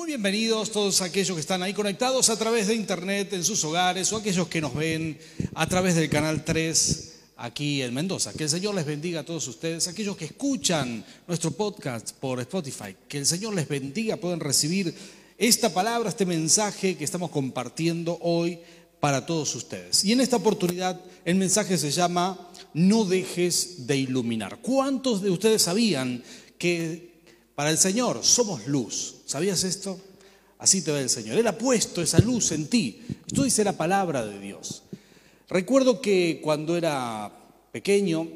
Muy bienvenidos todos aquellos que están ahí conectados a través de internet en sus hogares o aquellos que nos ven a través del canal 3 aquí en Mendoza. Que el Señor les bendiga a todos ustedes, aquellos que escuchan nuestro podcast por Spotify. Que el Señor les bendiga, pueden recibir esta palabra, este mensaje que estamos compartiendo hoy para todos ustedes. Y en esta oportunidad el mensaje se llama No dejes de iluminar. ¿Cuántos de ustedes sabían que para el Señor somos luz? ¿Sabías esto? Así te ve el Señor. Él ha puesto esa luz en ti. Esto dice la palabra de Dios. Recuerdo que cuando era pequeño,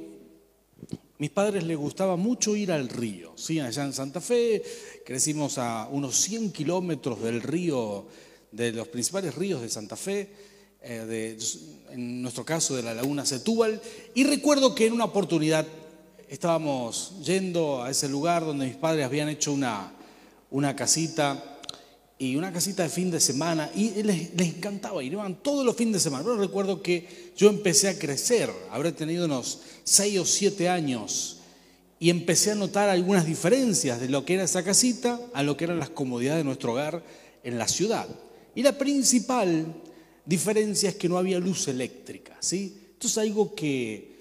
mis padres les gustaba mucho ir al río. ¿sí? Allá en Santa Fe, crecimos a unos 100 kilómetros del río, de los principales ríos de Santa Fe, eh, en nuestro caso de la laguna Setúbal. Y recuerdo que en una oportunidad estábamos yendo a ese lugar donde mis padres habían hecho una, una casita y una casita de fin de semana y les, encantaba ir, iban todos los fines de semana. Pero recuerdo que yo empecé a crecer, habré tenido unos seis o siete años y empecé a notar algunas diferencias de lo que era esa casita a lo que eran las comodidades de nuestro hogar en la ciudad. Y la principal diferencia es que no había luz eléctrica, ¿sí? Esto es algo que,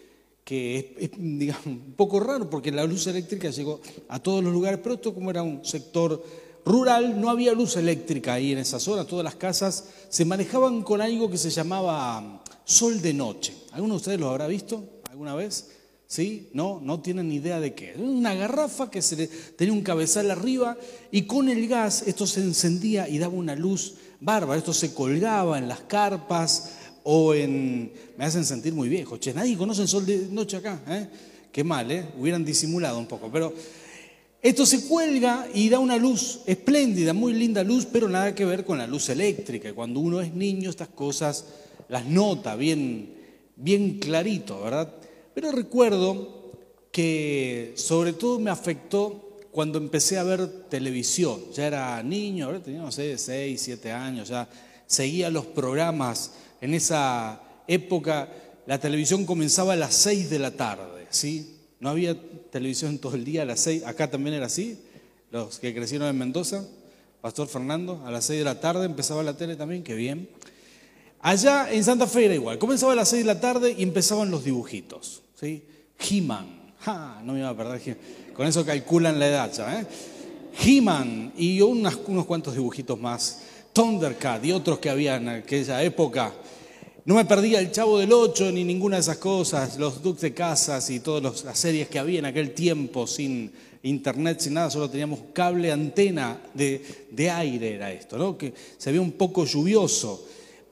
que es, digamos, un poco raro porque la luz eléctrica llegó a todos los lugares, pero esto como era un sector rural, no había luz eléctrica ahí en esa zona, todas las casas se manejaban con algo que se llamaba sol de noche. ¿Alguno de ustedes lo habrá visto alguna vez? ¿Sí? No, no tienen ni idea de qué. Una garrafa que se tenía un cabezal arriba y con el gas esto se encendía y daba una luz bárbara. Esto se colgaba en las carpas, o en... Me hacen sentir muy viejo. Che, nadie conoce el sol de noche acá. ¿eh? Qué mal, ¿eh? Hubieran disimulado un poco. Pero esto se cuelga y da una luz espléndida, muy linda luz, pero nada que ver con la luz eléctrica. Cuando uno es niño, estas cosas las nota bien, bien clarito, ¿verdad? Pero recuerdo que sobre todo me afectó cuando empecé a ver televisión. Ya era niño, ahora tenía, no sé, 6, 7 años, ya seguía los programas en esa época la televisión comenzaba a las 6 de la tarde, ¿sí? No había televisión todo el día a las 6, acá también era así, los que crecieron en Mendoza, Pastor Fernando, a las 6 de la tarde empezaba la tele también, qué bien. Allá en Santa Fe era igual, comenzaba a las 6 de la tarde y empezaban los dibujitos, ¿sí? He-Man, no me iba a perder, con eso calculan la edad ya, ¿eh? He-Man y unos cuantos dibujitos más, Thundercat y otros que había en aquella época. No me perdía el Chavo del Ocho ni ninguna de esas cosas, los Duques de Casas y todas las series que había en aquel tiempo sin internet, sin nada, solo teníamos cable, antena de, de aire era esto, ¿no? que se veía un poco lluvioso,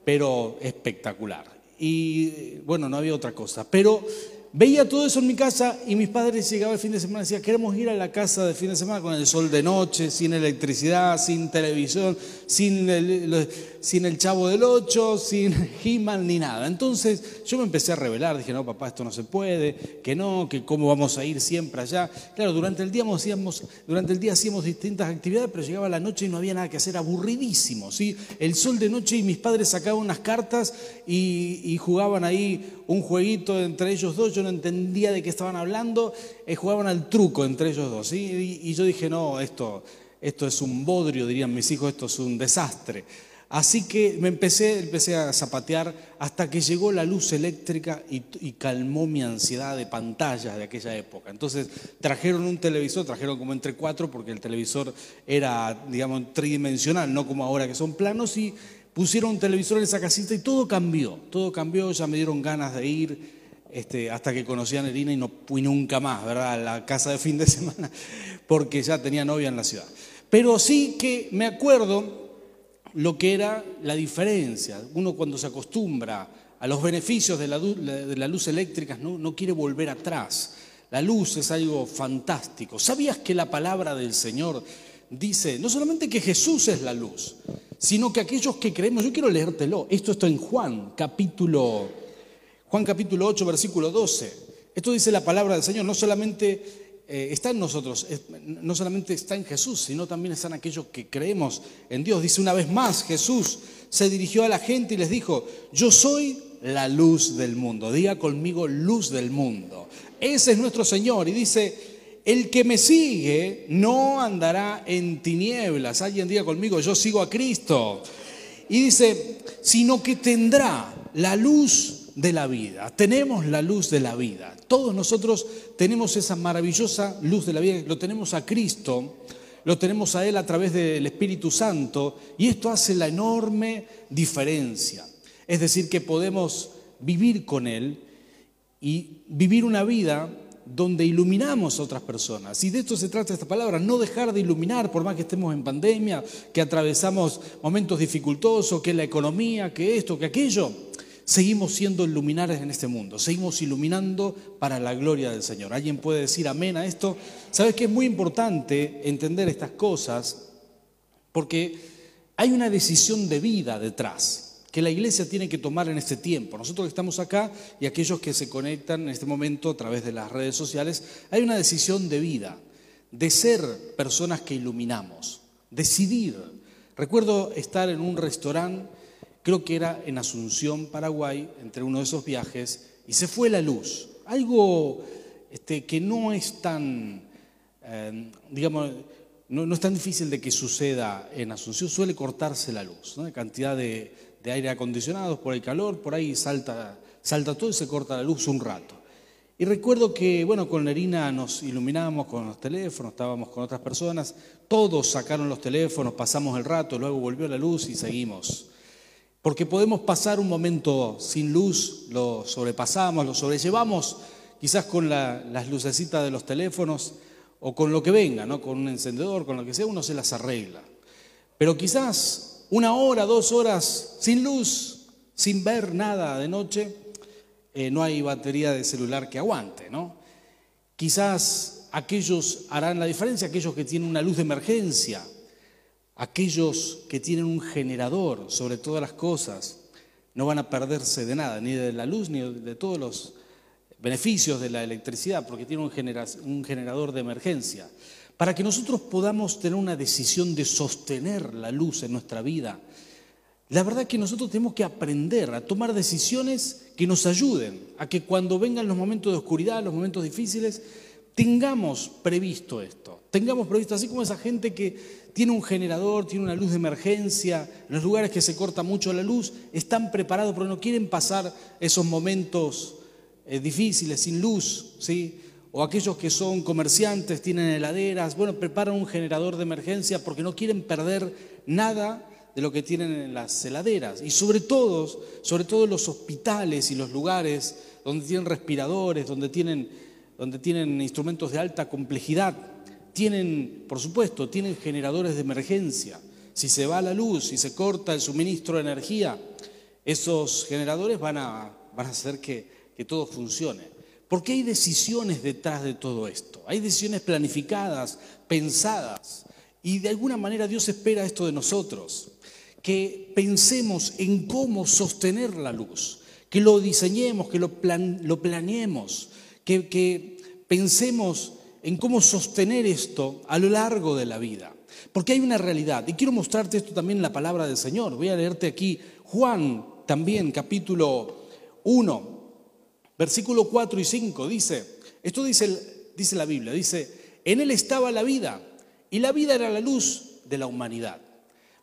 pero espectacular. Y bueno, no había otra cosa, pero Veía todo eso en mi casa y mis padres llegaban el fin de semana y decían, queremos ir a la casa de fin de semana con el sol de noche, sin electricidad, sin televisión, sin el, sin el chavo del ocho, sin he ni nada. Entonces yo me empecé a revelar, dije, no, papá, esto no se puede, que no, que cómo vamos a ir siempre allá. Claro, durante el día hacíamos, durante el día hacíamos distintas actividades, pero llegaba la noche y no había nada que hacer, aburridísimo. ¿sí? El sol de noche y mis padres sacaban unas cartas y, y jugaban ahí un jueguito entre ellos dos no entendía de qué estaban hablando, eh, jugaban al truco entre ellos dos. Y, yo dije, no, esto, esto es un bodrio, dirían mis hijos, esto es un desastre. Así que me empecé, empecé a zapatear hasta que llegó la luz eléctrica y, calmó mi ansiedad de pantallas de aquella época. Entonces trajeron un televisor, trajeron como entre cuatro, porque el televisor era, digamos, tridimensional, no como ahora que son planos, y pusieron un televisor en esa casita y todo cambió, todo cambió, ya me dieron ganas de ir este, hasta que conocí a Nerina y no fui nunca más, ¿verdad? A la casa de fin de semana, porque ya tenía novia en la ciudad. Pero sí que me acuerdo lo que era la diferencia. Uno cuando se acostumbra a los beneficios de la, luz eléctrica no, no quiere volver atrás. La luz es algo fantástico. ¿Sabías que la palabra del Señor dice no solamente que Jesús es la luz, sino que aquellos que creemos, yo quiero leértelo, esto está en Juan capítulo Juan capítulo 8, versículo 12. Esto dice la palabra del Señor, no solamente eh, está en nosotros, no solamente está en Jesús, sino también están aquellos que creemos en Dios. Dice una vez más, Jesús se dirigió a la gente y les dijo, yo soy la luz del mundo. Diga conmigo, luz del mundo. Ese es nuestro Señor. Y dice, el que me sigue no andará en tinieblas. Alguien diga conmigo, yo sigo a Cristo. Y dice, sino que tendrá la luz de la vida. Tenemos la luz de la vida. Todos nosotros tenemos esa maravillosa luz de la vida. Lo tenemos a Cristo, lo tenemos a Él a través del Espíritu Santo. Y esto hace la enorme diferencia. Es decir, que podemos vivir con Él y vivir una vida donde iluminamos a otras personas. Y de esto se trata esta palabra, no dejar de iluminar, por más que estemos en pandemia, que atravesamos momentos dificultosos, que la economía, que esto, que aquello. Seguimos siendo luminares en este mundo, seguimos iluminando para la gloria del Señor. ¿Alguien puede decir amén a esto? Sabes que es muy importante entender estas cosas porque hay una decisión de vida detrás que la iglesia tiene que tomar en este tiempo. Nosotros que estamos acá y aquellos que se conectan en este momento a través de las redes sociales, hay una decisión de vida, de ser personas que iluminamos, decidir. Recuerdo estar en un restaurante, creo que era en Asunción, Paraguay, entre uno de esos viajes, y se fue la luz. Algo este, que no es tan, eh, digamos, no, es tan difícil de que suceda en Asunción, suele cortarse la luz, ¿no? cantidad de, de aire acondicionado por el calor, por ahí salta, salta todo y se corta la luz un rato. Y recuerdo que, bueno, con Nerina nos iluminábamos con los teléfonos, estábamos con otras personas, todos sacaron los teléfonos, pasamos el rato, luego volvió la luz y seguimos. Porque podemos pasar un momento sin luz, lo sobrepasamos, lo sobrellevamos, quizás con las lucecitas de los teléfonos o con lo que venga, ¿no? con un encendedor, con lo que sea, uno se las arregla. Pero quizás una hora, dos horas sin luz, sin ver nada de noche, eh, no hay batería de celular que aguante, ¿no? Quizás aquellos harán la diferencia, aquellos que tienen una luz de emergencia, aquellos que tienen un generador sobre todas las cosas, no van a perderse de nada, ni de la luz, ni de todos los beneficios de la electricidad, porque tienen un generador de emergencia para que nosotros podamos tener una decisión de sostener la luz en nuestra vida. La verdad es que nosotros tenemos que aprender a tomar decisiones que nos ayuden a que cuando vengan los momentos de oscuridad, los momentos difíciles, tengamos previsto esto. Tengamos previsto, así como esa gente que tiene un generador, tiene una luz de emergencia, en los lugares que se corta mucho la luz, están preparados pero no quieren pasar esos momentos eh, difíciles sin luz, ¿sí? O aquellos que son comerciantes, tienen heladeras, bueno, preparan un generador de emergencia porque no quieren perder nada de lo que tienen en las heladeras. Y sobre todo, sobre todo los hospitales y los lugares donde tienen respiradores, donde tienen, donde tienen instrumentos de alta complejidad, tienen, por supuesto, tienen generadores de emergencia. Si se va la luz, si se corta el suministro de energía, esos generadores van a, van a hacer que, que todo funcione. Porque hay decisiones detrás de todo esto. Hay decisiones planificadas, pensadas. Y de alguna manera Dios espera esto de nosotros. Que pensemos en cómo sostener la luz. Que lo diseñemos, que lo, planeemos. Que, que pensemos en cómo sostener esto a lo largo de la vida. Porque hay una realidad. Y quiero mostrarte esto también en la palabra del Señor. Voy a leerte aquí Juan también, capítulo 1 Versículo 4 y 5 dice, esto dice, dice la Biblia, dice, en él estaba la vida y la vida era la luz de la humanidad.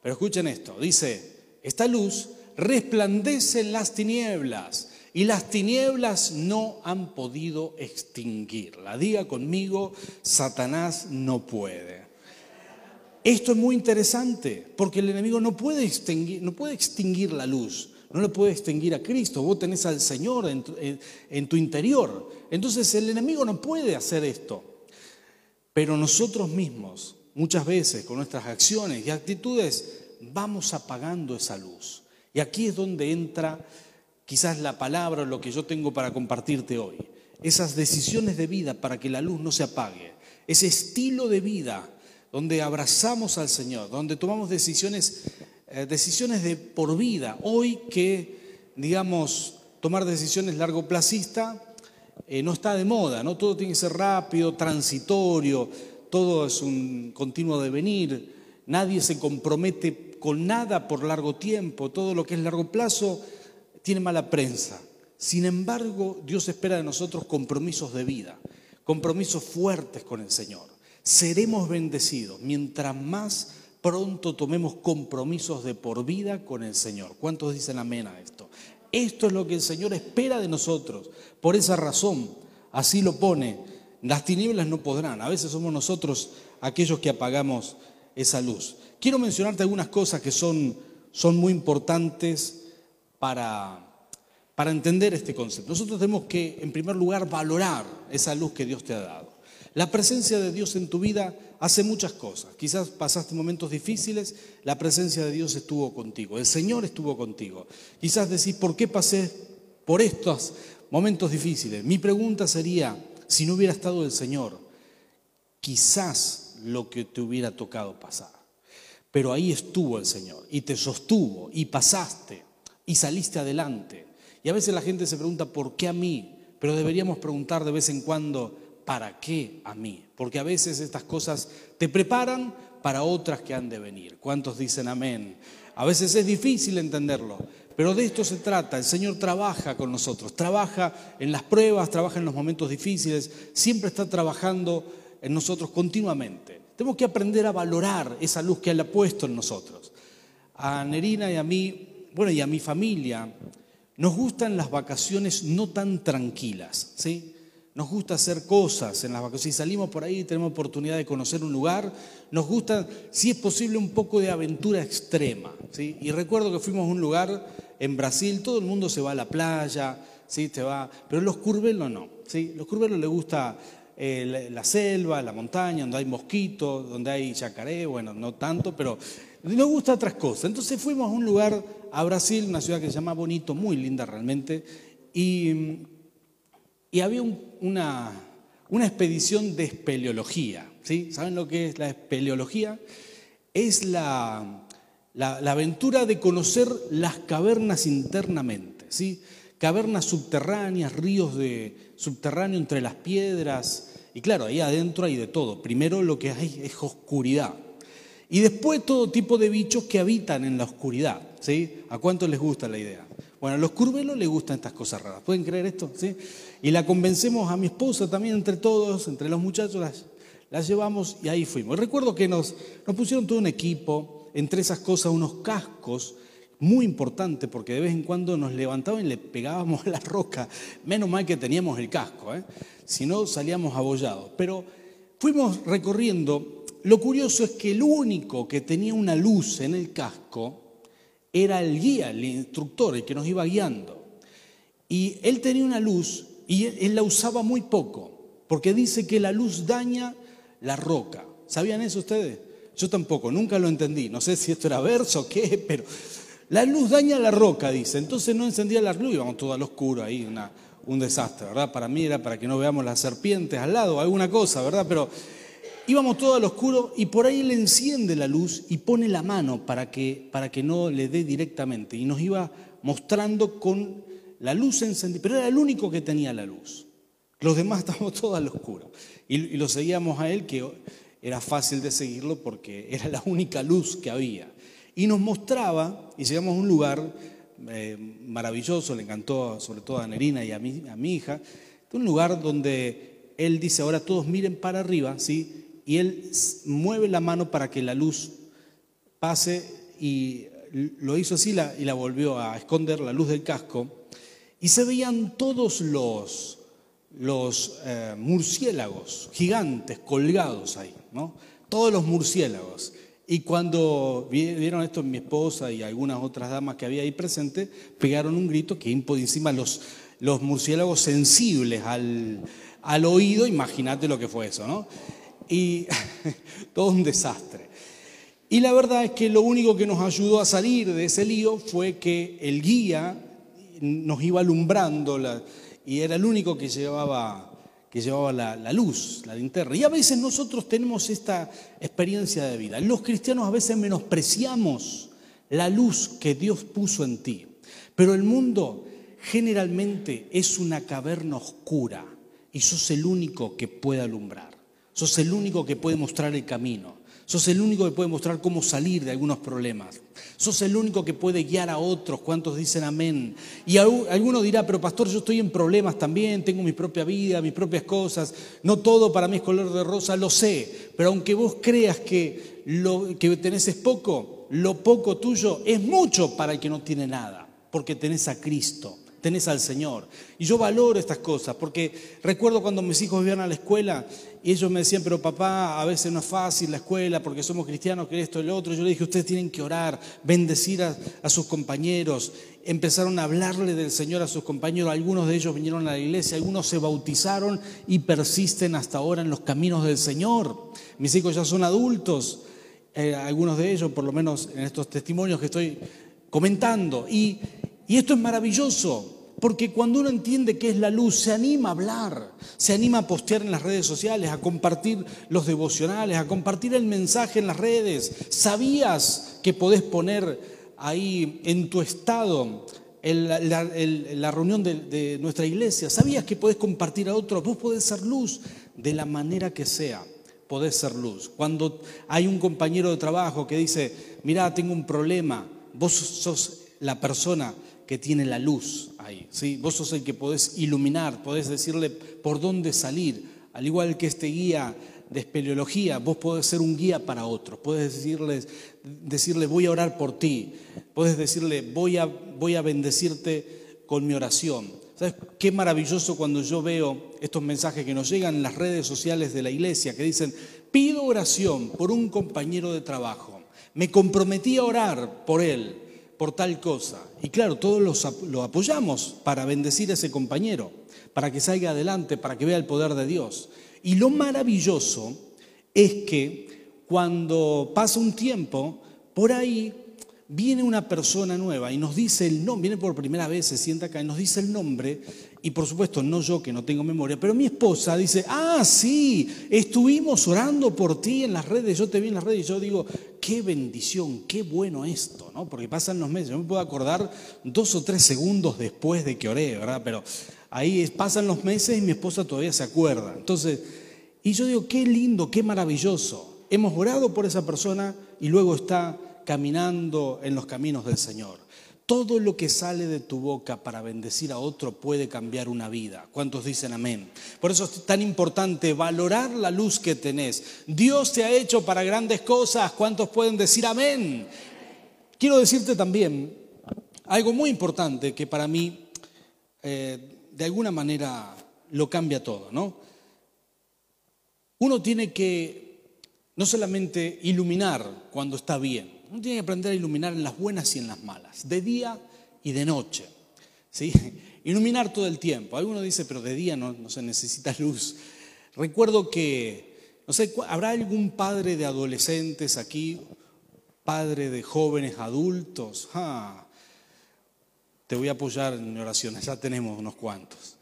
Pero escuchen esto, dice, esta luz resplandece en las tinieblas y las tinieblas no han podido extinguirla. Diga conmigo, Satanás no puede. Esto es muy interesante porque el enemigo no puede extinguir, no puede extinguir la luz no le puede extinguir a Cristo, vos tenés al Señor en tu, interior. Entonces el enemigo no puede hacer esto. Pero nosotros mismos, muchas veces, con nuestras acciones y actitudes, vamos apagando esa luz. Y aquí es donde entra quizás la palabra o lo que yo tengo para compartirte hoy. Esas decisiones de vida para que la luz no se apague. Ese estilo de vida donde abrazamos al Señor, donde tomamos decisiones eh, decisiones de por vida. Hoy que, digamos, tomar decisiones largo plazista eh, no está de moda, ¿no? Todo tiene que ser rápido, transitorio, todo es un continuo devenir, nadie se compromete con nada por largo tiempo, todo lo que es largo plazo tiene mala prensa. Sin embargo, Dios espera de nosotros compromisos de vida, compromisos fuertes con el Señor. Seremos bendecidos mientras más pronto tomemos compromisos de por vida con el Señor. ¿Cuántos dicen amén a esto? Esto es lo que el Señor espera de nosotros. Por esa razón, así lo pone. Las tinieblas no podrán. A veces somos nosotros aquellos que apagamos esa luz. Quiero mencionarte algunas cosas que son, son muy importantes para, para entender este concepto. Nosotros tenemos que, en primer lugar, valorar esa luz que Dios te ha dado. La presencia de Dios en tu vida hace muchas cosas. Quizás pasaste momentos difíciles, la presencia de Dios estuvo contigo, el Señor estuvo contigo. Quizás decís, ¿por qué pasé por estos momentos difíciles? Mi pregunta sería, si no hubiera estado el Señor, quizás lo que te hubiera tocado pasar. Pero ahí estuvo el Señor y te sostuvo y pasaste y saliste adelante. Y a veces la gente se pregunta, ¿por qué a mí? Pero deberíamos preguntar de vez en cuando, ¿para qué a mí? Porque a veces estas cosas te preparan para otras que han de venir. ¿Cuántos dicen amén? A veces es difícil entenderlo, pero de esto se trata. El Señor trabaja con nosotros, trabaja en las pruebas, trabaja en los momentos difíciles, siempre está trabajando en nosotros continuamente. Tenemos que aprender a valorar esa luz que Él ha puesto en nosotros. A Nerina y a mí, bueno, y a mi familia, nos gustan las vacaciones no tan tranquilas, ¿sí? Nos gusta hacer cosas en las vacaciones. Si salimos por ahí tenemos oportunidad de conocer un lugar, nos gusta, si es posible, un poco de aventura extrema. Y recuerdo que fuimos a un lugar en Brasil, todo el mundo se va a la playa, ¿sí? Te va, pero los curvelos no. ¿sí? Los curvelos les gusta eh, la, selva, la montaña, donde hay mosquitos, donde hay yacaré, bueno, no tanto, pero nos gusta otras cosas. Entonces fuimos a un lugar, a Brasil, una ciudad que se llama Bonito, muy linda realmente, y, y había una, una expedición de espeleología. ¿sí? ¿Saben lo que es la espeleología? Es la, la, la aventura de conocer las cavernas internamente. ¿sí? cavernas subterráneas, ríos de subterráneo entre las piedras. Y claro, ahí adentro hay de todo. Primero lo que hay es oscuridad. Y después todo tipo de bichos que habitan en la oscuridad. ¿sí? ¿A cuánto les gusta la idea? Bueno, a los curvelos les gustan estas cosas raras. ¿Pueden creer esto? ¿Sí? Y la convencemos a mi esposa también, entre todos, entre los muchachos, las, llevamos y ahí fuimos. recuerdo que nos, nos pusieron todo un equipo, entre esas cosas unos cascos muy importante porque de vez en cuando nos levantaban y le pegábamos la roca. Menos mal que teníamos el casco, ¿eh? si no salíamos abollados. Pero fuimos recorriendo. Lo curioso es que el único que tenía una luz en el casco era el guía, el instructor, el que nos iba guiando. Y él tenía una luz y él la usaba muy poco, porque dice que la luz daña la roca. ¿Sabían eso ustedes? Yo tampoco, nunca lo entendí. No sé si esto era verso o qué, pero la luz daña la roca, dice. Entonces no encendía la luz, íbamos todo al oscuro ahí, un desastre, ¿verdad? Para mí era para que no veamos las serpientes al lado, alguna cosa, ¿verdad? Pero íbamos todo al oscuro y por ahí le enciende la luz y pone la mano para que, para que no le dé directamente. Y nos iba mostrando con la luz encendida, pero era el único que tenía la luz. Los demás estábamos todos al oscuro. Y, y lo seguíamos a él, que era fácil de seguirlo porque era la única luz que había. Y nos mostraba, y llegamos a un lugar eh, maravilloso, le encantó sobre todo a Nerina y a mi, a mi hija, un lugar donde él dice, ahora todos miren para arriba, ¿sí? Y él mueve la mano para que la luz pase y lo hizo así y la volvió a esconder, la luz del casco, y se veían todos los, eh, murciélagos gigantes colgados ahí, ¿no? Todos los murciélagos. Y cuando vieron esto mi esposa y algunas otras damas que había ahí presentes, pegaron un grito que encima los, los murciélagos sensibles al, al oído, imagínate lo que fue eso, ¿no? Y todo un desastre. Y la verdad es que lo único que nos ayudó a salir de ese lío fue que el guía nos iba alumbrando y era el único que llevaba que llevaba la, luz, la linterna. Y a veces nosotros tenemos esta experiencia de vida. Los cristianos a veces menospreciamos la luz que Dios puso en ti. Pero el mundo generalmente es una caverna oscura y sos el único que puede alumbrar. Sos el único que puede mostrar el camino. Sos el único que puede mostrar cómo salir de algunos problemas. Sos el único que puede guiar a otros. ¿Cuántos dicen amén? Y alguno dirá, pero pastor, yo estoy en problemas también, tengo mi propia vida, mis propias cosas. No todo para mí es color de rosa, lo sé. Pero aunque vos creas que lo que tenés es poco, lo poco tuyo es mucho para el que no tiene nada, porque tenés a Cristo tenés al Señor. Y yo valoro estas cosas, porque recuerdo cuando mis hijos iban a la escuela y ellos me decían, pero papá, a veces no es fácil la escuela porque somos cristianos, que esto lo otro. Yo le dije, ustedes tienen que orar, bendecir a, a sus compañeros. Empezaron a hablarle del Señor a sus compañeros. Algunos de ellos vinieron a la iglesia, algunos se bautizaron y persisten hasta ahora en los caminos del Señor. Mis hijos ya son adultos, eh, algunos de ellos, por lo menos en estos testimonios que estoy comentando. Y y esto es maravilloso, porque cuando uno entiende qué es la luz, se anima a hablar, se anima a postear en las redes sociales, a compartir los devocionales, a compartir el mensaje en las redes. ¿Sabías que podés poner ahí en tu estado la, reunión de, de, nuestra iglesia? ¿Sabías que podés compartir a otros? Vos podés ser luz de la manera que sea. Podés ser luz. Cuando hay un compañero de trabajo que dice, mirá, tengo un problema, vos sos la persona que tiene la luz ahí. ¿sí? Vos sos el que podés iluminar, podés decirle por dónde salir. Al igual que este guía de espeleología, vos podés ser un guía para otros. Podés decirles, decirle, voy a orar por ti. Podés decirle, voy a, voy a bendecirte con mi oración. ¿Sabes qué maravilloso cuando yo veo estos mensajes que nos llegan en las redes sociales de la iglesia que dicen, pido oración por un compañero de trabajo. Me comprometí a orar por él por tal cosa. Y claro, todos lo apoyamos para bendecir a ese compañero, para que salga adelante, para que vea el poder de Dios. Y lo maravilloso es que cuando pasa un tiempo, por ahí viene una persona nueva y nos dice el nombre, viene por primera vez, se sienta acá y nos dice el nombre, y por supuesto no yo que no tengo memoria, pero mi esposa dice, ah, sí, estuvimos orando por ti en las redes, yo te vi en las redes y yo digo, qué bendición, qué bueno esto, ¿no? Porque pasan los meses, yo me puedo acordar dos o tres segundos después de que oré, ¿verdad? Pero ahí pasan los meses y mi esposa todavía se acuerda. Entonces, y yo digo, qué lindo, qué maravilloso. Hemos orado por esa persona y luego está caminando en los caminos del Señor. Todo lo que sale de tu boca para bendecir a otro puede cambiar una vida. ¿Cuántos dicen amén? Por eso es tan importante valorar la luz que tenés. Dios te ha hecho para grandes cosas. ¿Cuántos pueden decir amén? Quiero decirte también algo muy importante que para mí eh, de alguna manera lo cambia todo, ¿no? Uno tiene que no solamente iluminar cuando está bien, uno tiene que aprender a iluminar en las buenas y en las malas, de día y de noche. ¿sí? Iluminar todo el tiempo. Alguno dice, pero de día no, se necesita luz. Recuerdo que, no sé, ¿habrá algún padre de adolescentes aquí? Padre de jóvenes adultos. Ah, te voy a apoyar en oraciones, ya tenemos unos cuantos.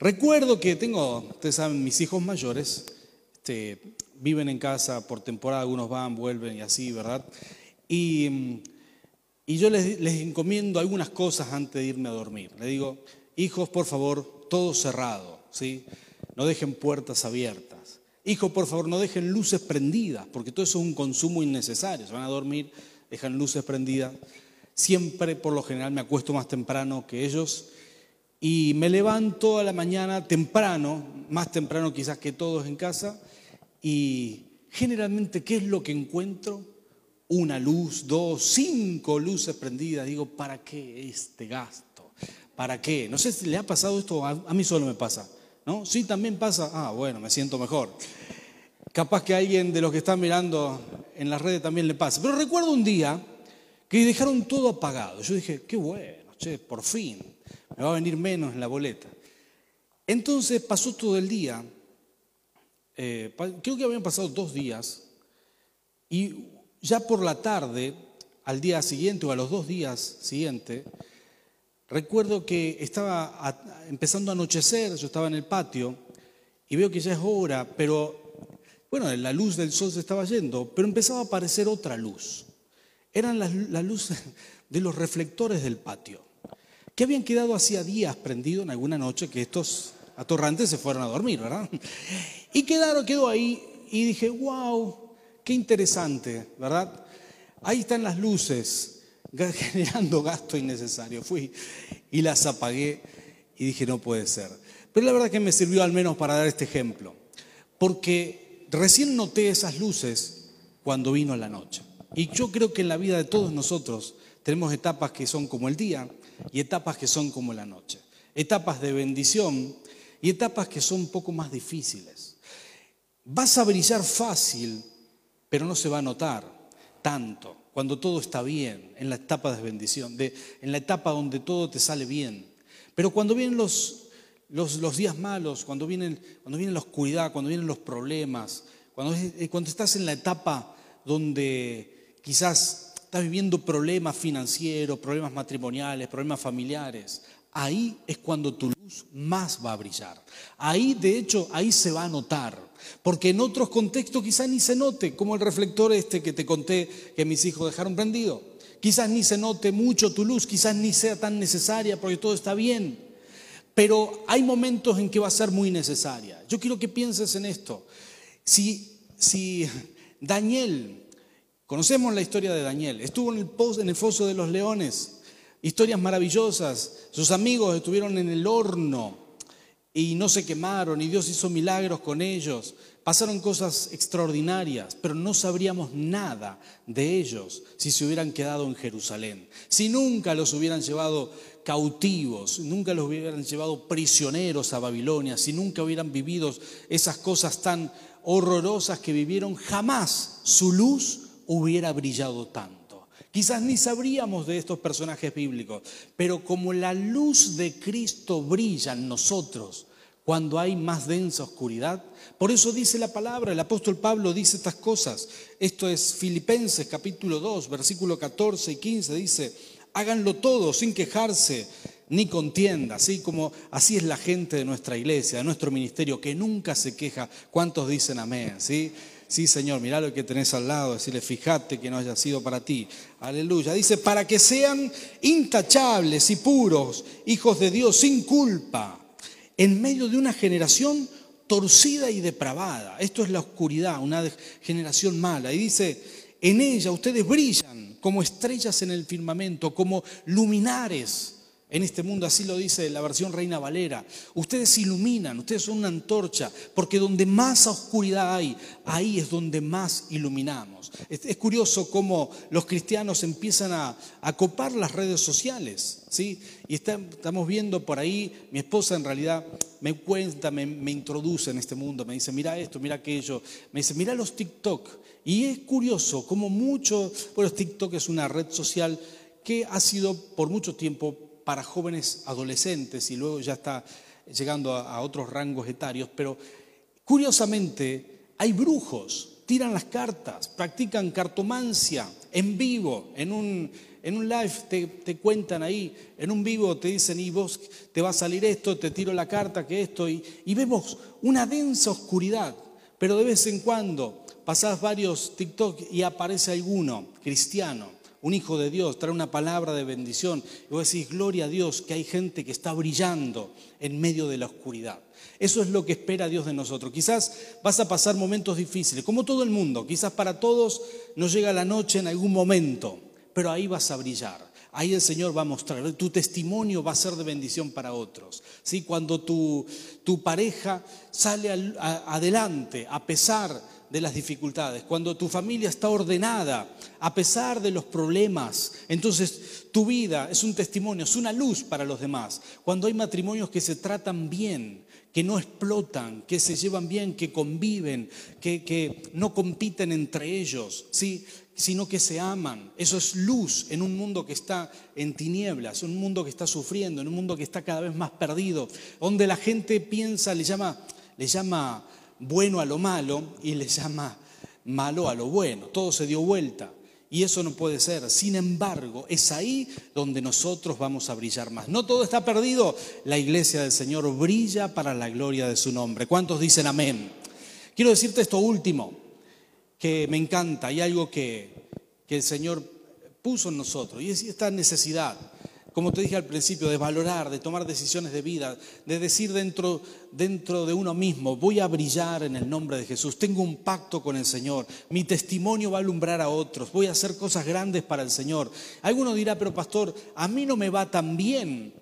Recuerdo que tengo, ustedes saben, mis hijos mayores, este, viven en casa por temporada, algunos van, vuelven y así, ¿verdad? Y, yo les, encomiendo algunas cosas antes de irme a dormir. Le digo, hijos, por favor, todo cerrado, ¿sí? No dejen puertas abiertas. Hijos, por favor, no dejen luces prendidas, porque todo eso es un consumo innecesario. Se van a dormir, dejan luces prendidas. Siempre, por lo general, me acuesto más temprano que ellos y me levanto a la mañana temprano, más temprano quizás que todos en casa, y generalmente, ¿qué es lo que encuentro? Una luz, dos, cinco luces prendidas. Digo, ¿para qué este gasto? ¿Para qué? No sé si le ha pasado esto, a mí solo me pasa. ¿No? Sí, también pasa. Ah, bueno, me siento mejor. Capaz que a alguien de los que están mirando en las redes también le pasa. Pero recuerdo un día que dejaron todo apagado. Yo dije, qué bueno, che, por fin, me va a venir menos en la boleta. Entonces pasó todo el día eh, creo que habían pasado dos días, y ya por la tarde, al día siguiente o a los dos días siguientes, recuerdo que estaba empezando a anochecer, yo estaba en el patio, y veo que ya es hora, pero bueno, la luz del sol se estaba yendo, pero empezaba a aparecer otra luz. Eran las, las luces de los reflectores del patio, que habían quedado hacía días prendidos en alguna noche que estos atorrantes se fueron a dormir, ¿verdad? Y quedaron, quedó ahí y dije, wow, qué interesante, ¿verdad? Ahí están las luces generando gasto innecesario. Fui y las apagué y dije, no puede ser. Pero la verdad que me sirvió al menos para dar este ejemplo, porque recién noté esas luces cuando vino la noche. Y yo creo que en la vida de todos nosotros tenemos etapas que son como el día y etapas que son como la noche. Etapas de bendición y etapas que son un poco más difíciles. Vas a brillar fácil, pero no se va a notar tanto cuando todo está bien, en la etapa de bendición, en la etapa donde todo te sale bien. Pero cuando vienen los, los, días malos, cuando, vienen, cuando viene la oscuridad, cuando vienen los problemas, cuando, eh, cuando estás en la etapa donde quizás estás viviendo problemas financieros, problemas matrimoniales, problemas familiares, ahí es cuando tu luz más va a brillar. Ahí, de hecho, ahí se va a notar. Porque en otros contextos quizás ni se note, como el reflector este que te conté que mis hijos dejaron prendido. Quizás ni se note mucho tu luz, quizás ni sea tan necesaria porque todo está bien. Pero hay momentos en que va a ser muy necesaria. Yo quiero que pienses en esto. Si, si Daniel, conocemos la historia de Daniel, estuvo en el, en el foso de los leones, historias maravillosas, sus amigos estuvieron en el horno y no se quemaron y Dios hizo milagros con ellos. Pasaron cosas extraordinarias, pero no sabríamos nada de ellos si se hubieran quedado en Jerusalén, si nunca los hubieran llevado cautivos, nunca los hubieran llevado prisioneros a Babilonia, si nunca hubieran vivido esas cosas tan horrorosas que vivieron, jamás su luz hubiera brillado tanto. Quizás ni sabríamos de estos personajes bíblicos, pero como la luz de Cristo brilla en nosotros, cuando hay más densa oscuridad. Por eso dice la palabra, el apóstol Pablo dice estas cosas. Esto es Filipenses capítulo 2, versículo 14 y 15, dice, háganlo todo sin quejarse ni contienda, así como así es la gente de nuestra iglesia, de nuestro ministerio, que nunca se queja. ¿Cuántos dicen amén? ¿Sí? Sí, Señor, mirá lo que tenés al lado, decirle, fíjate que no haya sido para ti. Aleluya. Dice, para que sean intachables y puros, hijos de Dios, sin culpa en medio de una generación torcida y depravada. Esto es la oscuridad, una generación mala. Y dice, en ella ustedes brillan como estrellas en el firmamento, como luminares en este mundo, así lo dice la versión Reina Valera. Ustedes iluminan, ustedes son una antorcha, porque donde más oscuridad hay, ahí es donde más iluminamos. Es, curioso cómo los cristianos empiezan a, a copar las redes sociales, ¿sí? Y estamos viendo por ahí, mi esposa en realidad me cuenta, me, me introduce en este mundo, me dice, mira esto, mira aquello, me dice, mira los TikTok. Y es curioso cómo mucho, bueno, TikTok es una red social que ha sido por mucho tiempo para jóvenes adolescentes y luego ya está llegando a, otros rangos etarios, pero curiosamente hay brujos, tiran las cartas, practican cartomancia en vivo, en un, en un live te, cuentan ahí, en un vivo te dicen, y vos te va a salir esto, te tiro la carta, que esto, y, y vemos una densa oscuridad, pero de vez en cuando pasás varios TikTok y aparece alguno cristiano un hijo de Dios, trae una palabra de bendición, y vos decís, gloria a Dios, que hay gente que está brillando en medio de la oscuridad. Eso es lo que espera Dios de nosotros. Quizás vas a pasar momentos difíciles, como todo el mundo, quizás para todos nos llega la noche en algún momento, pero ahí vas a brillar. Ahí el Señor va a mostrar, tu testimonio va a ser de bendición para otros. ¿Sí? Cuando tu, tu pareja sale adelante a pesar de las dificultades, cuando tu familia está ordenada a pesar de los problemas, entonces tu vida es un testimonio, es una luz para los demás. Cuando hay matrimonios que se tratan bien, que no explotan, que se llevan bien, que conviven, que, que no compiten entre ellos, ¿sí? sino que se aman. Eso es luz en un mundo que está en tinieblas, un mundo que está sufriendo, en un mundo que está cada vez más perdido, donde la gente piensa, le llama, le llama bueno a lo malo y le llama malo a lo bueno. Todo se dio vuelta. Y eso no puede ser. Sin embargo, es ahí donde nosotros vamos a brillar más. No todo está perdido. La iglesia del Señor brilla para la gloria de su nombre. ¿Cuántos dicen amén? Quiero decirte esto último, que me encanta. Hay algo que, que el Señor puso en nosotros y es esta necesidad como te dije al principio, de valorar, de tomar decisiones de vida, de decir dentro, dentro de uno mismo, voy a brillar en el nombre de Jesús, tengo un pacto con el Señor, mi testimonio va a alumbrar a otros, voy a hacer cosas grandes para el Señor. Alguno dirá, pero pastor, a mí no me va tan bien.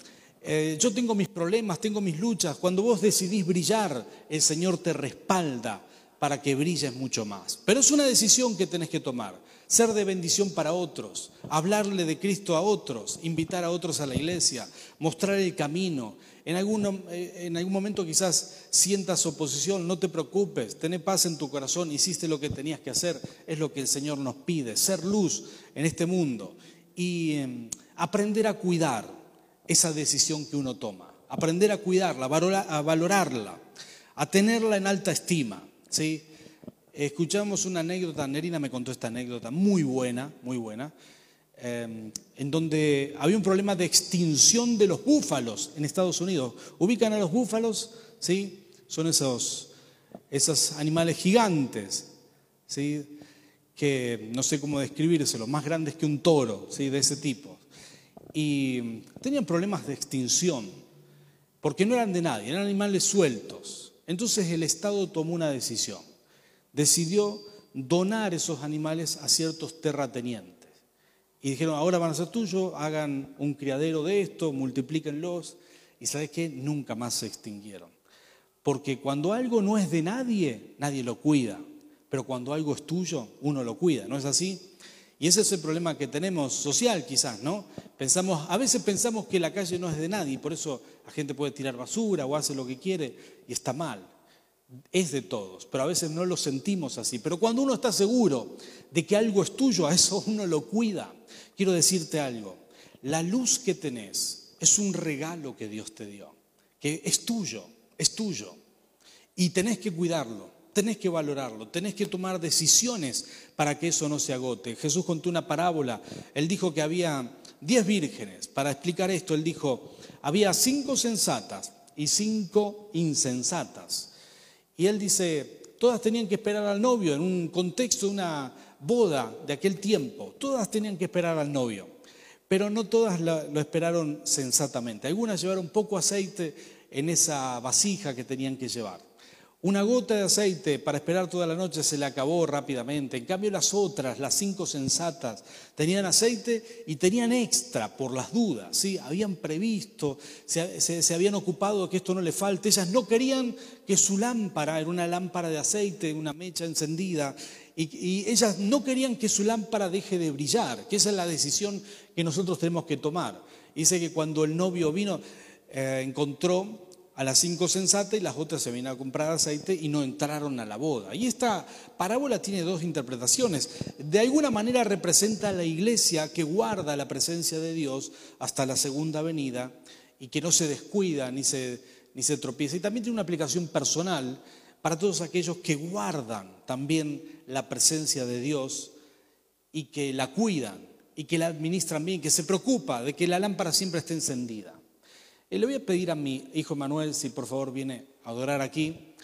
Eh, yo tengo mis problemas, tengo mis luchas. Cuando vos decidís brillar, el Señor te respalda para que brilles mucho más. Pero es una decisión que tenés que tomar ser de bendición para otros, hablarle de Cristo a otros, invitar a otros a la iglesia, mostrar el camino. En algún, eh, en algún momento quizás sientas oposición, no te preocupes, ten paz en tu corazón, hiciste lo que tenías que hacer, es lo que el Señor nos pide, ser luz en este mundo y em, aprender a cuidar esa decisión que uno toma, aprender a cuidarla, a valorarla, a tenerla en alta estima. ¿sí? Escuchamos una anécdota, Nerina me contó esta anécdota muy buena, muy buena, em, en donde había un problema de extinción de los búfalos en Estados Unidos. ¿Ubican a los búfalos? ¿Sí? Son esos, esos animales gigantes, ¿sí? que no sé cómo describírselos, más grandes que un toro, ¿sí? de ese tipo. Y tenían problemas de extinción, porque no eran de nadie, eran animales sueltos. Entonces el Estado tomó una decisión decidió donar esos animales a ciertos terratenientes. Y dijeron, ahora van a ser tuyos, hagan un criadero de esto, multiplíquenlos. Y sabes qué, nunca más se extinguieron. Porque cuando algo no es de nadie, nadie lo cuida. Pero cuando algo es tuyo, uno lo cuida, ¿no es así? Y ese es el problema que tenemos social quizás, ¿no? Pensamos, a veces pensamos que la calle no es de nadie y por eso la gente puede tirar basura o hace lo que quiere y está mal es de todos, pero a veces no lo sentimos así. Pero cuando uno está seguro de que algo es tuyo, a eso uno lo cuida. Quiero decirte algo, la luz que tenés es un regalo que Dios te dio, que es tuyo, es tuyo. Y tenés que cuidarlo, tenés que valorarlo, tenés que tomar decisiones para que eso no se agote. Jesús contó una parábola, él dijo que había diez vírgenes. Para explicar esto, él dijo, había cinco sensatas y cinco insensatas. Y él dice, todas tenían que esperar al novio en un contexto de una boda de aquel tiempo. Todas tenían que esperar al novio, pero no todas lo, esperaron sensatamente. Algunas llevaron poco aceite en esa vasija que tenían que llevar. Una gota de aceite para esperar toda la noche se le acabó rápidamente. En cambio las otras, las cinco sensatas, tenían aceite y tenían extra por las dudas. ¿sí? Habían previsto, se, habían ocupado de que esto no le falte. Ellas no querían que su lámpara, era una lámpara de aceite, una mecha encendida, y, ellas no querían que su lámpara deje de brillar, que esa es la decisión que nosotros tenemos que tomar. Dice que cuando el novio vino, eh, encontró a las cinco sensatas y las otras se vienen a comprar aceite y no entraron a la boda. Y esta parábola tiene dos interpretaciones. De alguna manera representa a la iglesia que guarda la presencia de Dios hasta la segunda venida y que no se descuida ni se, ni se tropieza. Y también tiene una aplicación personal para todos aquellos que guardan también la presencia de Dios y que la cuidan y que la administran bien, que se preocupa de que la lámpara siempre esté encendida. Y le voy a pedir a mi hijo Manuel si por favor viene a adorar aquí.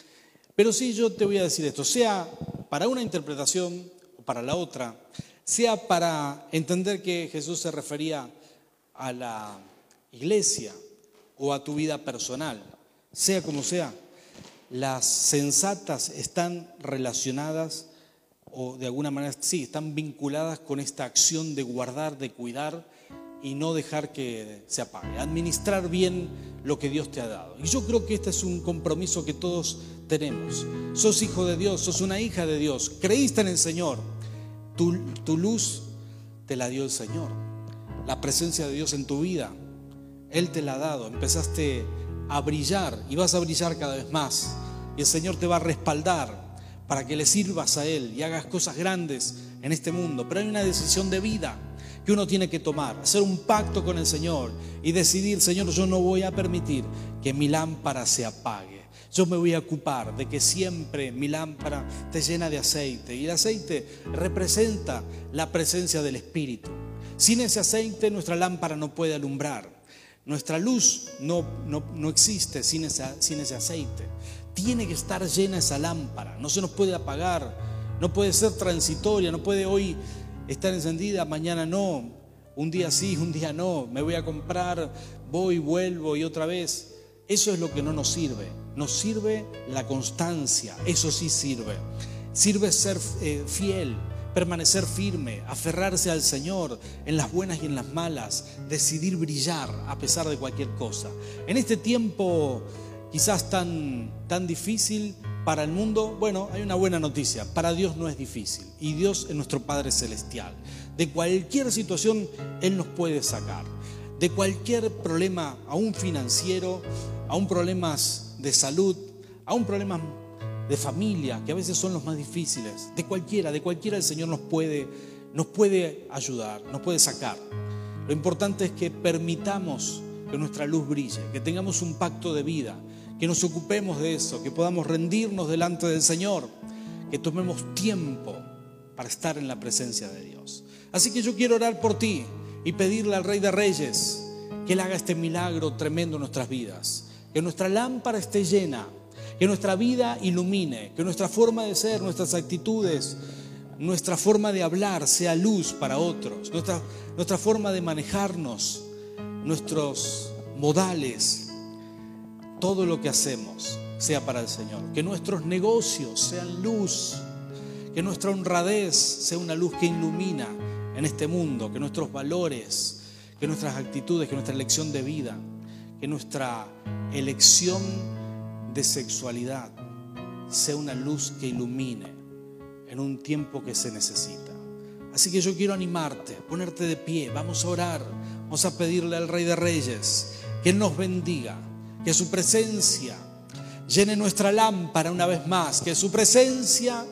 Pero sí, yo te voy a decir esto, sea para una interpretación o para la otra, sea para entender que Jesús se refería a la iglesia o a tu vida personal, sea como sea, las sensatas están relacionadas o de alguna manera sí, están vinculadas con esta acción de guardar, de cuidar y no dejar que se apague, administrar bien lo que Dios te ha dado. Y yo creo que este es un compromiso que todos tenemos. Sos hijo de Dios, sos una hija de Dios, creíste en el Señor, tu, tu luz te la dio el Señor, la presencia de Dios en tu vida, Él te la ha dado, empezaste a brillar y vas a brillar cada vez más. Y el Señor te va a respaldar para que le sirvas a Él y hagas cosas grandes en este mundo. Pero hay una decisión de vida que uno tiene que tomar, hacer un pacto con el Señor y decidir, Señor, yo no voy a permitir que mi lámpara se apague. Yo me voy a ocupar de que siempre mi lámpara esté llena de aceite. Y el aceite representa la presencia del Espíritu. Sin ese aceite nuestra lámpara no puede alumbrar. Nuestra luz no, no, existe sin, sin ese aceite. Tiene que estar llena esa lámpara. No se nos puede apagar. No puede ser transitoria. No puede hoy estar encendida, mañana no. un día sí, un día no, me voy a comprar, voy, vuelvo y otra vez. Eso es lo que no nos sirve. Nos sirve la constancia, eso sí sirve. Sirve ser eh, fiel, permanecer firme, aferrarse al Señor en las buenas y en las malas, decidir brillar a pesar de cualquier cosa. En este tiempo quizás tan, tan difícil para el mundo, bueno, hay una buena noticia, para Dios no es difícil y Dios es nuestro Padre Celestial. De cualquier situación Él nos puede sacar, de cualquier problema, aún financiero, aún problemas de salud, aún problemas de familia, que a veces son los más difíciles, de cualquiera, de cualquiera el Señor nos puede, nos puede ayudar, nos puede sacar. Lo importante es que permitamos que nuestra luz brille, que tengamos un pacto de vida, que nos ocupemos de eso, que podamos rendirnos delante del Señor, que tomemos tiempo para estar en la presencia de Dios. Así que yo quiero orar por ti y pedirle al Rey de Reyes que Él haga este milagro tremendo en nuestras vidas, que nuestra lámpara esté llena que nuestra vida ilumine, que nuestra forma de ser, nuestras actitudes, nuestra forma de hablar sea luz para otros, nuestra, nuestra forma de manejarnos, nuestros modales, todo lo que hacemos sea para el Señor, que nuestros negocios sean luz, que nuestra honradez sea una luz que ilumina en este mundo, que nuestros valores, que nuestras actitudes, que nuestra elección de vida, que nuestra elección de sexualidad sea una luz que ilumine en un tiempo que se necesita. Así que yo quiero animarte, ponerte de pie, vamos a orar, vamos a pedirle al Rey de Reyes que nos bendiga, que su presencia llene nuestra lámpara una vez más, que su presencia,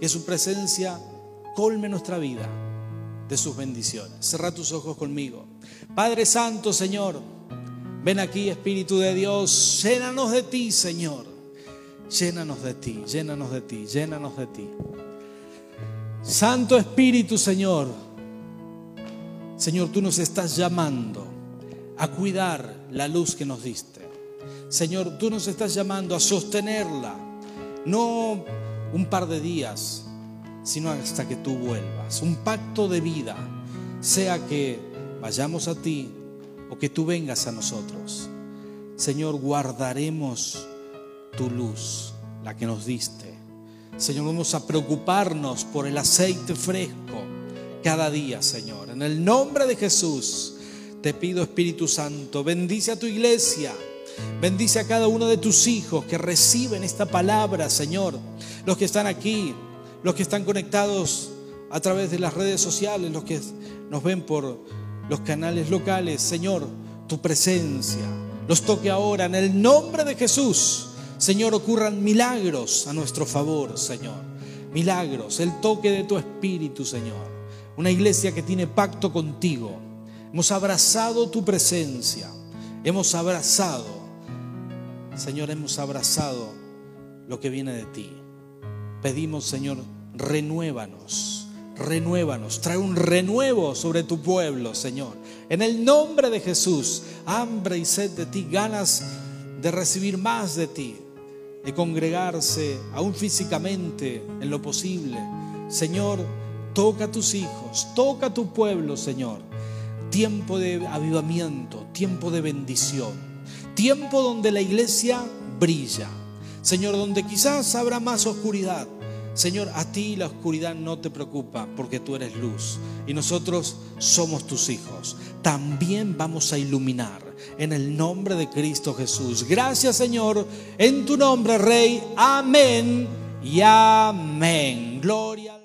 que su presencia colme nuestra vida de sus bendiciones. Cerra tus ojos conmigo. Padre Santo, Señor, Ven aquí, Espíritu de Dios, llénanos de ti, Señor. Llénanos de ti, llénanos de ti, llénanos de ti. Santo Espíritu, Señor. Señor, tú nos estás llamando a cuidar la luz que nos diste. Señor, tú nos estás llamando a sostenerla, no un par de días, sino hasta que tú vuelvas. Un pacto de vida, sea que vayamos a ti o que tú vengas a nosotros. Señor, guardaremos tu luz, la que nos diste. Señor, vamos a preocuparnos por el aceite fresco cada día, Señor. En el nombre de Jesús, te pido, Espíritu Santo, bendice a tu iglesia. Bendice a cada uno de tus hijos que reciben esta palabra, Señor. Los que están aquí, los que están conectados a través de las redes sociales, los que nos ven por los canales locales, Señor, tu presencia los toque ahora en el nombre de Jesús. Señor, ocurran milagros a nuestro favor, Señor. Milagros, el toque de tu espíritu, Señor. Una iglesia que tiene pacto contigo. Hemos abrazado tu presencia. Hemos abrazado, Señor, hemos abrazado lo que viene de ti. Pedimos, Señor, renuévanos renuévanos, trae un renuevo sobre tu pueblo, Señor. En el nombre de Jesús, hambre y sed de ti, ganas de recibir más de ti, de congregarse aún físicamente en lo posible. Señor, toca a tus hijos, toca a tu pueblo, Señor. Tiempo de avivamiento, tiempo de bendición, tiempo donde la iglesia brilla. Señor, donde quizás habrá más oscuridad, Señor, a ti la oscuridad no te preocupa porque tú eres luz y nosotros somos tus hijos. También vamos a iluminar en el nombre de Cristo Jesús. Gracias Señor, en tu nombre Rey. Amén y amén. Gloria